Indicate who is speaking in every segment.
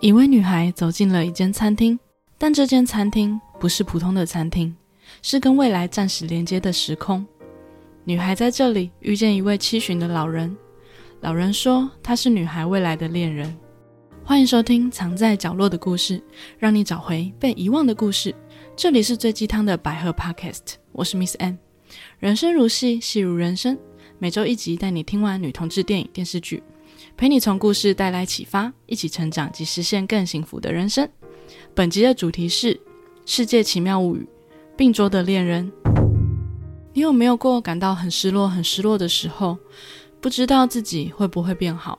Speaker 1: 一位女孩走进了一间餐厅，但这间餐厅不是普通的餐厅，是跟未来暂时连接的时空。女孩在这里遇见一位七旬的老人，老人说他是女孩未来的恋人。欢迎收听《藏在角落的故事》，让你找回被遗忘的故事。这里是最鸡汤的百合 Podcast，我是 Miss N。人生如戏，戏如人生，每周一集带你听完女同志电影电视剧。陪你从故事带来启发，一起成长及实现更幸福的人生。本集的主题是《世界奇妙物语》，病桌的恋人。你有没有过感到很失落、很失落的时候？不知道自己会不会变好，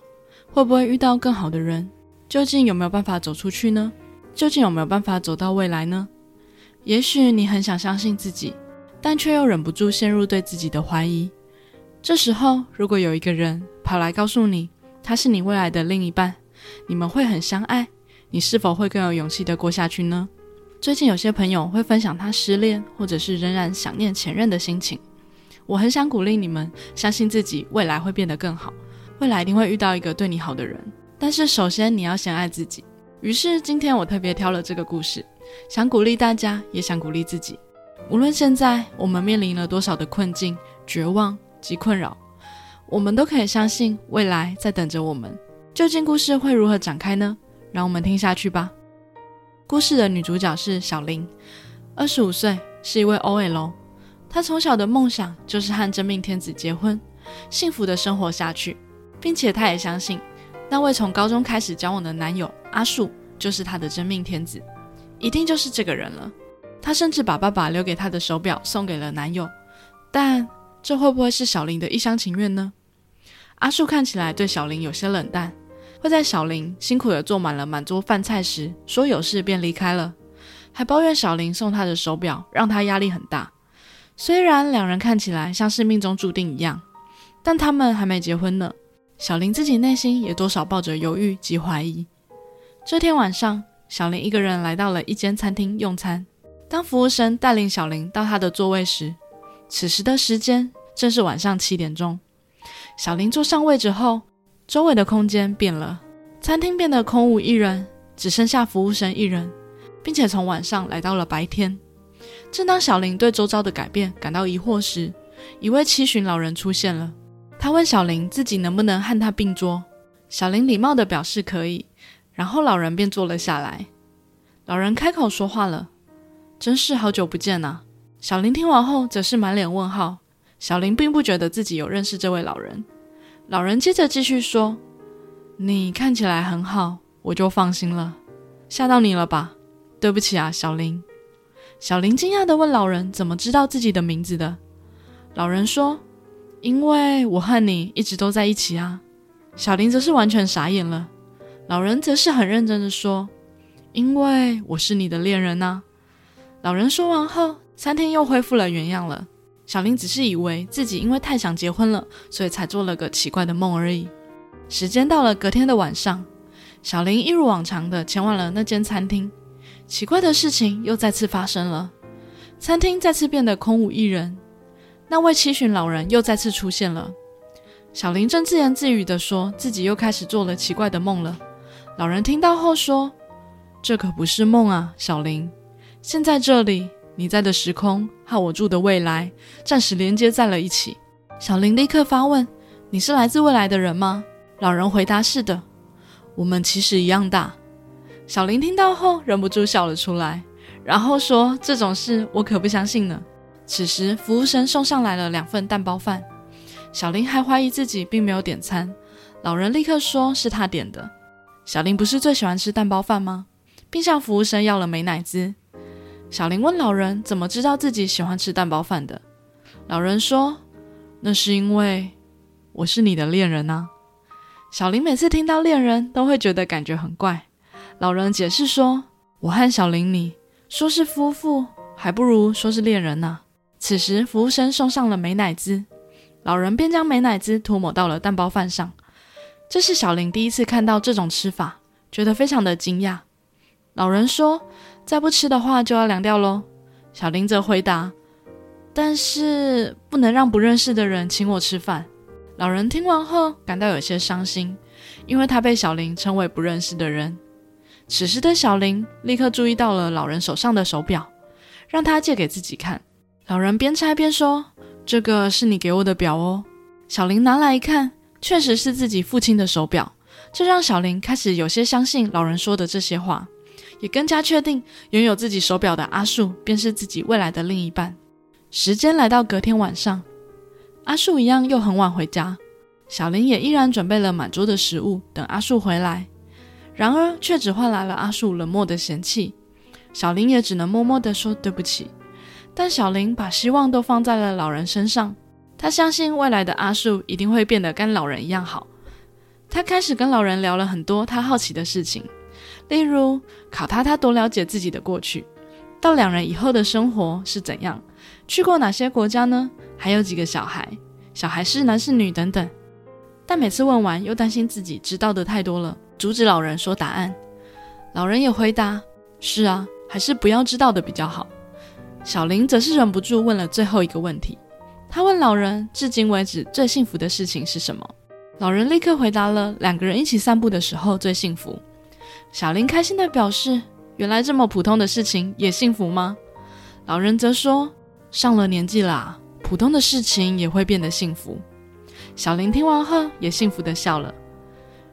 Speaker 1: 会不会遇到更好的人？究竟有没有办法走出去呢？究竟有没有办法走到未来呢？也许你很想相信自己，但却又忍不住陷入对自己的怀疑。这时候，如果有一个人跑来告诉你，他是你未来的另一半，你们会很相爱。你是否会更有勇气的过下去呢？最近有些朋友会分享他失恋，或者是仍然想念前任的心情。我很想鼓励你们，相信自己未来会变得更好，未来一定会遇到一个对你好的人。但是首先你要先爱自己。于是今天我特别挑了这个故事，想鼓励大家，也想鼓励自己。无论现在我们面临了多少的困境、绝望及困扰。我们都可以相信未来在等着我们。究竟故事会如何展开呢？让我们听下去吧。故事的女主角是小林，二十五岁，是一位 OL。她从小的梦想就是和真命天子结婚，幸福的生活下去，并且她也相信那位从高中开始交往的男友阿树就是她的真命天子，一定就是这个人了。她甚至把爸爸留给她的手表送给了男友，但这会不会是小林的一厢情愿呢？阿树看起来对小林有些冷淡，会在小林辛苦的做满了满桌饭菜时说有事便离开了，还抱怨小林送他的手表让他压力很大。虽然两人看起来像是命中注定一样，但他们还没结婚呢。小林自己内心也多少抱着犹豫及怀疑。这天晚上，小林一个人来到了一间餐厅用餐。当服务生带领小林到他的座位时，此时的时间正是晚上七点钟。小林坐上位置后，周围的空间变了，餐厅变得空无一人，只剩下服务生一人，并且从晚上来到了白天。正当小林对周遭的改变感到疑惑时，一位七旬老人出现了。他问小林自己能不能和他并桌。小林礼貌地表示可以，然后老人便坐了下来。老人开口说话了：“真是好久不见啊！”小林听完后则是满脸问号。小林并不觉得自己有认识这位老人。老人接着继续说：“你看起来很好，我就放心了。吓到你了吧？对不起啊，小林。”小林惊讶地问老人：“怎么知道自己的名字的？”老人说：“因为我和你一直都在一起啊。”小林则是完全傻眼了。老人则是很认真地说：“因为我是你的恋人呐。”老人说完后，餐厅又恢复了原样了。小林只是以为自己因为太想结婚了，所以才做了个奇怪的梦而已。时间到了隔天的晚上，小林一如往常的前往了那间餐厅。奇怪的事情又再次发生了，餐厅再次变得空无一人，那位七旬老人又再次出现了。小林正自言自语的说自己又开始做了奇怪的梦了。老人听到后说：“这可不是梦啊，小林，现在这里。”你在的时空和我住的未来暂时连接在了一起。小林立刻发问：“你是来自未来的人吗？”老人回答：“是的，我们其实一样大。”小林听到后忍不住笑了出来，然后说：“这种事我可不相信呢。”此时，服务生送上来了两份蛋包饭。小林还怀疑自己并没有点餐，老人立刻说是他点的。小林不是最喜欢吃蛋包饭吗？并向服务生要了美乃滋。小林问老人：“怎么知道自己喜欢吃蛋包饭的？”老人说：“那是因为我是你的恋人啊。”小林每次听到恋人，都会觉得感觉很怪。老人解释说：“我和小林，你说是夫妇，还不如说是恋人呢。”此时，服务生送上了美乃滋，老人便将美乃滋涂抹到了蛋包饭上。这是小林第一次看到这种吃法，觉得非常的惊讶。老人说。再不吃的话就要凉掉喽。小林则回答：“但是不能让不认识的人请我吃饭。”老人听完后感到有些伤心，因为他被小林称为不认识的人。此时的小林立刻注意到了老人手上的手表，让他借给自己看。老人边拆边说：“这个是你给我的表哦。”小林拿来一看，确实是自己父亲的手表，这让小林开始有些相信老人说的这些话，也更加确定拥有自己手表的阿树便是自己未来的另一半。时间来到隔天晚上，阿树一样又很晚回家，小林也依然准备了满桌的食物等阿树回来。然而，却只换来了阿树冷漠的嫌弃。小林也只能默默地说对不起。但小林把希望都放在了老人身上，他相信未来的阿树一定会变得跟老人一样好。他开始跟老人聊了很多他好奇的事情，例如考他他多了解自己的过去，到两人以后的生活是怎样，去过哪些国家呢？还有几个小孩，小孩是男是女等等。但每次问完，又担心自己知道的太多了。阻止老人说答案，老人也回答：“是啊，还是不要知道的比较好。”小林则是忍不住问了最后一个问题，他问老人：“至今为止最幸福的事情是什么？”老人立刻回答了：“两个人一起散步的时候最幸福。”小林开心地表示：“原来这么普通的事情也幸福吗？”老人则说：“上了年纪啦，普通的事情也会变得幸福。”小林听完后也幸福地笑了。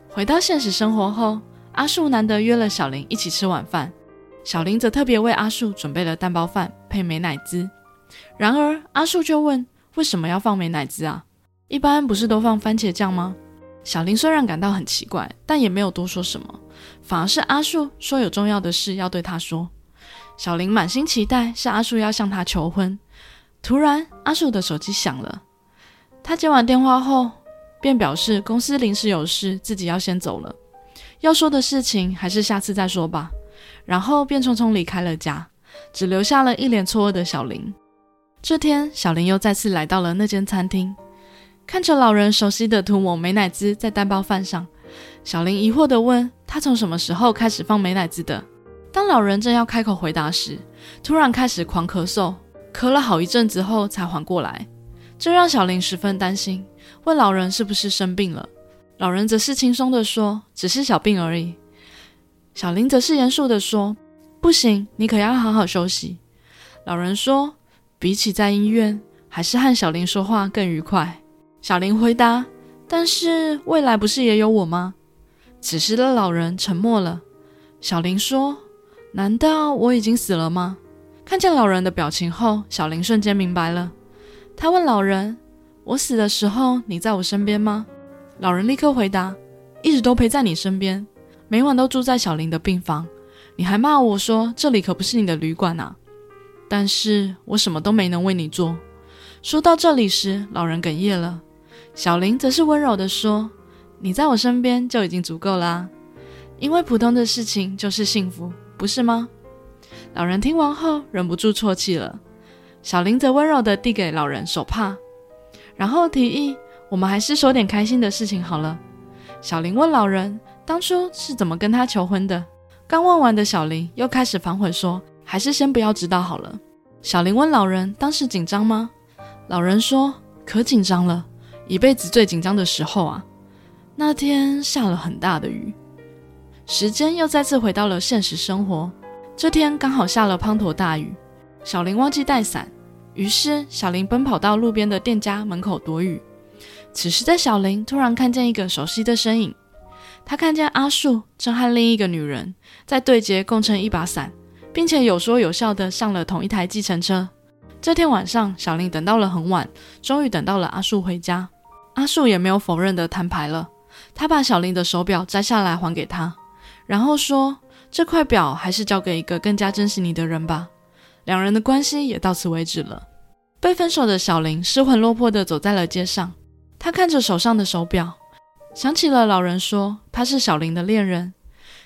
Speaker 1: 回到现实生活后，阿树难得约了小林一起吃晚饭，小林则特别为阿树准备了蛋包饭配美乃滋。然而阿树就问：“为什么要放美乃滋啊？一般不是都放番茄酱吗？”小林虽然感到很奇怪，但也没有多说什么，反而是阿树说有重要的事要对他说。小林满心期待是阿树要向他求婚。突然，阿树的手机响了，他接完电话后。便表示公司临时有事，自己要先走了。要说的事情还是下次再说吧。然后便匆匆离开了家，只留下了一脸错愕的小林。这天，小林又再次来到了那间餐厅，看着老人熟悉的涂抹美乃滋在蛋包饭上，小林疑惑地问他从什么时候开始放美乃滋的。当老人正要开口回答时，突然开始狂咳嗽，咳了好一阵子后才缓过来，这让小林十分担心。问老人是不是生病了，老人则是轻松地说：“只是小病而已。”小林则是严肃地说：“不行，你可要好好休息。”老人说：“比起在医院，还是和小林说话更愉快。”小林回答：“但是未来不是也有我吗？”此时的老人沉默了。小林说：“难道我已经死了吗？”看见老人的表情后，小林瞬间明白了。他问老人。我死的时候，你在我身边吗？老人立刻回答：“一直都陪在你身边，每晚都住在小林的病房。你还骂我说这里可不是你的旅馆啊！但是我什么都没能为你做。”说到这里时，老人哽咽了。小林则是温柔地说：“你在我身边就已经足够啦，因为普通的事情就是幸福，不是吗？”老人听完后忍不住啜泣了。小林则温柔地递给老人手帕。然后提议，我们还是说点开心的事情好了。小林问老人，当初是怎么跟他求婚的？刚问完的小林又开始反悔说，还是先不要知道好了。小林问老人，当时紧张吗？老人说，可紧张了，一辈子最紧张的时候啊。那天下了很大的雨。时间又再次回到了现实生活，这天刚好下了滂沱大雨，小林忘记带伞。于是，小林奔跑到路边的店家门口躲雨。此时的小林突然看见一个熟悉的身影，他看见阿树正和另一个女人在对接共撑一把伞，并且有说有笑的上了同一台计程车。这天晚上，小林等到了很晚，终于等到了阿树回家。阿树也没有否认的摊牌了，他把小林的手表摘下来还给他，然后说：“这块表还是交给一个更加珍惜你的人吧。”两人的关系也到此为止了。被分手的小林失魂落魄地走在了街上，他看着手上的手表，想起了老人说他是小林的恋人。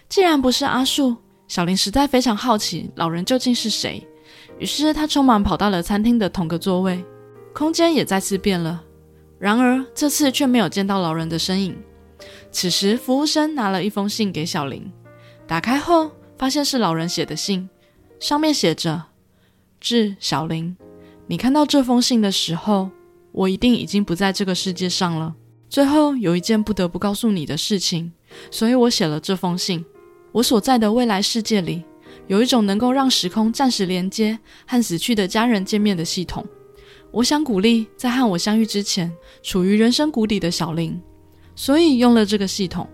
Speaker 1: 既然不是阿树，小林实在非常好奇老人究竟是谁。于是他匆忙跑到了餐厅的同个座位，空间也再次变了。然而这次却没有见到老人的身影。此时服务生拿了一封信给小林，打开后发现是老人写的信，上面写着。致小林，你看到这封信的时候，我一定已经不在这个世界上了。最后有一件不得不告诉你的事情，所以我写了这封信。我所在的未来世界里，有一种能够让时空暂时连接和死去的家人见面的系统。我想鼓励在和我相遇之前处于人生谷底的小林，所以用了这个系统。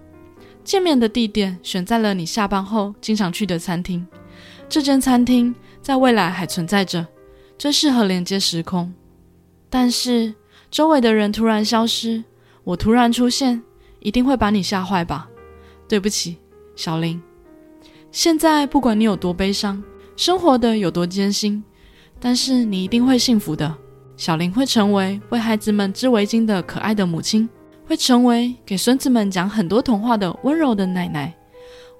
Speaker 1: 见面的地点选在了你下班后经常去的餐厅。这间餐厅在未来还存在着，最适合连接时空。但是周围的人突然消失，我突然出现，一定会把你吓坏吧？对不起，小林。现在不管你有多悲伤，生活的有多艰辛，但是你一定会幸福的。小林会成为为孩子们织围巾的可爱的母亲，会成为给孙子们讲很多童话的温柔的奶奶。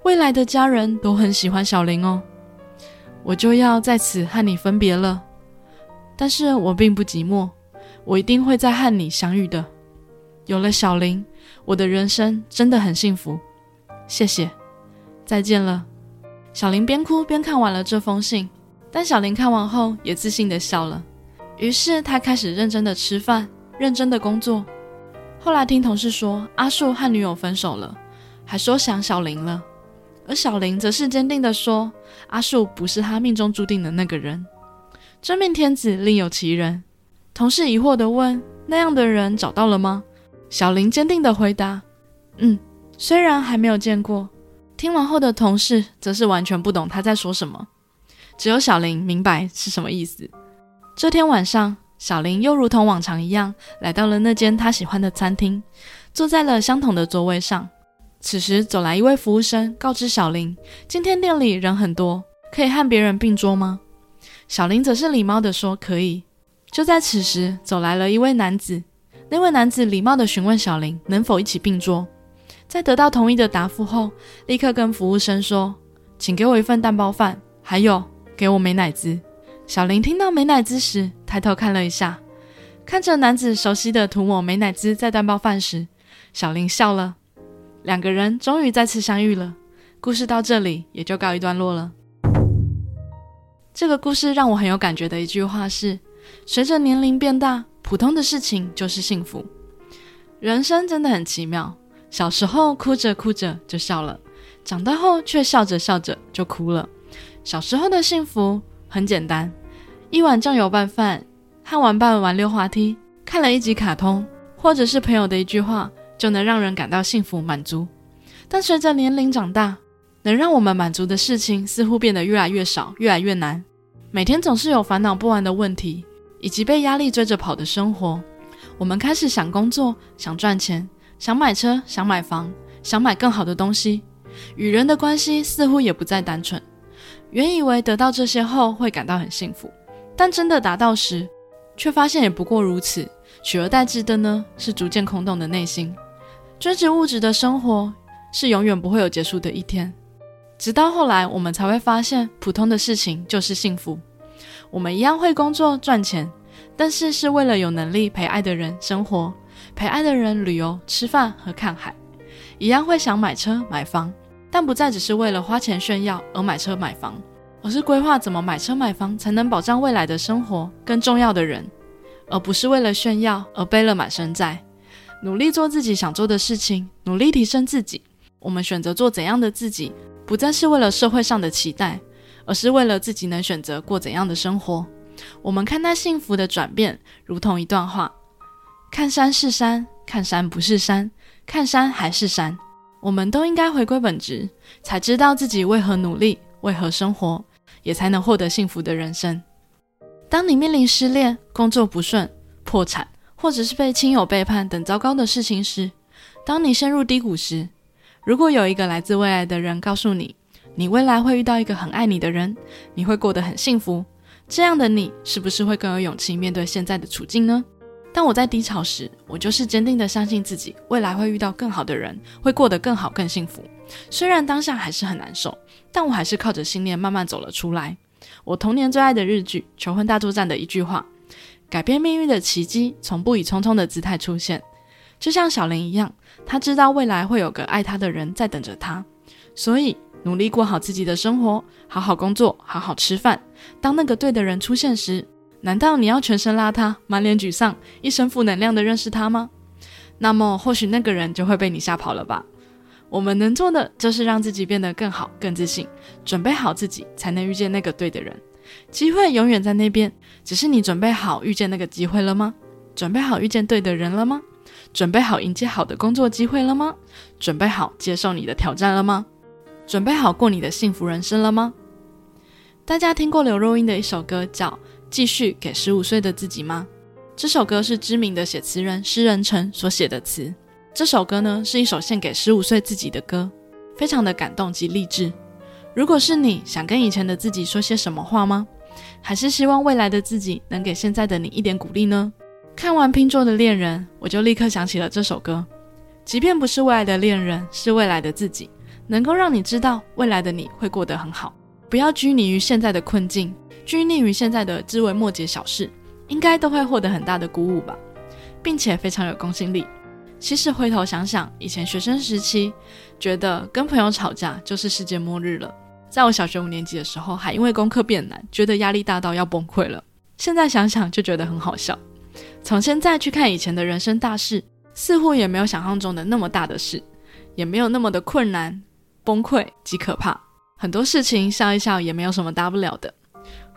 Speaker 1: 未来的家人都很喜欢小林哦。我就要在此和你分别了，但是我并不寂寞，我一定会再和你相遇的。有了小林，我的人生真的很幸福。谢谢，再见了。小林边哭边看完了这封信，但小林看完后也自信的笑了。于是他开始认真的吃饭，认真的工作。后来听同事说阿树和女友分手了，还说想小林了。而小林则是坚定的说阿树不是他命中注定的那个人。真命天子另有其人。同事疑惑的问：那样的人找到了吗？小林坚定的回答：嗯，虽然还没有见过。听完后的同事则是完全不懂他在说什么，只有小林明白是什么意思。这天晚上，小林又如同往常一样来到了那间他喜欢的餐厅，坐在了相同的座位上。此时走来一位服务生，告知小林：“今天店里人很多，可以和别人并桌吗？”小林则是礼貌地说：“可以。”就在此时，走来了一位男子，那位男子礼貌地询问小林能否一起并桌。在得到同意的答复后，立刻跟服务生说：“请给我一份蛋包饭，还有给我美乃滋。”小林听到美乃滋时，抬头看了一下，看着男子熟悉的涂抹美乃滋在蛋包饭时，小林笑了。两个人终于再次相遇了。故事到这里也就告一段落了。这个故事让我很有感觉的一句话是：随着年龄变大，普通的事情就是幸福。人生真的很奇妙。小时候哭着哭着就笑了，长大后却笑着笑着就哭了。小时候的幸福很简单，一碗酱油拌饭，和玩伴玩溜滑梯，看了一集卡通，或者是朋友的一句话，就能让人感到幸福满足。但随着年龄长大，能让我们满足的事情似乎变得越来越少，越来越难。每天总是有烦恼不完的问题，以及被压力追着跑的生活，我们开始想工作，想赚钱。想买车，想买房，想买更好的东西，与人的关系似乎也不再单纯。原以为得到这些后会感到很幸福，但真的达到时，却发现也不过如此。取而代之的呢，是逐渐空洞的内心。追逐物质的生活是永远不会有结束的一天。直到后来，我们才会发现，普通的事情就是幸福。我们一样会工作赚钱，但是是为了有能力陪爱的人生活。陪爱的人旅游、吃饭和看海，一样会想买车买房，但不再只是为了花钱炫耀而买车买房，而是规划怎么买车买房才能保障未来的生活。更重要的人，而不是为了炫耀而背了满身债。努力做自己想做的事情，努力提升自己。我们选择做怎样的自己，不再是为了社会上的期待，而是为了自己能选择过怎样的生活。我们看待幸福的转变，如同一段话。看山是山，看山不是山，看山还是山。我们都应该回归本质，才知道自己为何努力，为何生活，也才能获得幸福的人生。当你面临失恋、工作不顺、破产，或者是被亲友背叛等糟糕的事情时，当你陷入低谷时，如果有一个来自未来的人告诉你，你未来会遇到一个很爱你的人，你会过得很幸福，这样的你是不是会更有勇气面对现在的处境呢？当我在低潮时，我就是坚定的相信自己未来会遇到更好的人，会过得更好、更幸福。虽然当下还是很难受，但我还是靠着信念慢慢走了出来。我童年最爱的日剧《求婚大作战》的一句话：“改变命运的奇迹从不以匆匆的姿态出现。”就像小林一样，他知道未来会有个爱他的人在等着他，所以努力过好自己的生活，好好工作，好好吃饭。当那个对的人出现时，难道你要全身邋遢、满脸沮丧、一身负能量的认识他吗？那么或许那个人就会被你吓跑了吧。我们能做的就是让自己变得更好、更自信，准备好自己，才能遇见那个对的人。机会永远在那边，只是你准备好遇见那个机会了吗？准备好遇见对的人了吗？准备好迎接好的工作机会了吗？准备好接受你的挑战了吗？准备好过你的幸福人生了吗？大家听过刘若英的一首歌叫《继续给十五岁的自己》吗？这首歌是知名的写词人诗人陈所写的词。这首歌呢，是一首献给十五岁自己的歌，非常的感动及励志。如果是你想跟以前的自己说些什么话吗？还是希望未来的自己能给现在的你一点鼓励呢？看完拼桌的恋人，我就立刻想起了这首歌。即便不是未来的恋人，是未来的自己，能够让你知道未来的你会过得很好。不要拘泥于现在的困境，拘泥于现在的枝微末节小事，应该都会获得很大的鼓舞吧，并且非常有公信力。其实回头想想，以前学生时期，觉得跟朋友吵架就是世界末日了。在我小学五年级的时候，还因为功课变难，觉得压力大到要崩溃了。现在想想就觉得很好笑。从现在去看以前的人生大事，似乎也没有想象中的那么大的事，也没有那么的困难、崩溃及可怕。很多事情笑一笑也没有什么大不了的。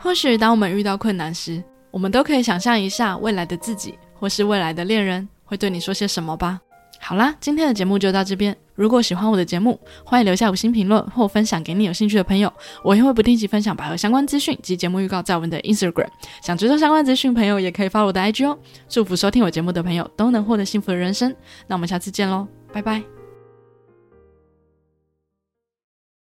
Speaker 1: 或许当我们遇到困难时，我们都可以想象一下未来的自己，或是未来的恋人。会对你说些什么吧？好啦，今天的节目就到这边。如果喜欢我的节目，欢迎留下五星评论或分享给你有兴趣的朋友。我也会不定期分享百合相关资讯及节目预告在我们的 Instagram。想知道相关资讯朋友也可以发我的 IG 哦。祝福收听我节目的朋友都能获得幸福的人生。那我们下次见喽，拜拜。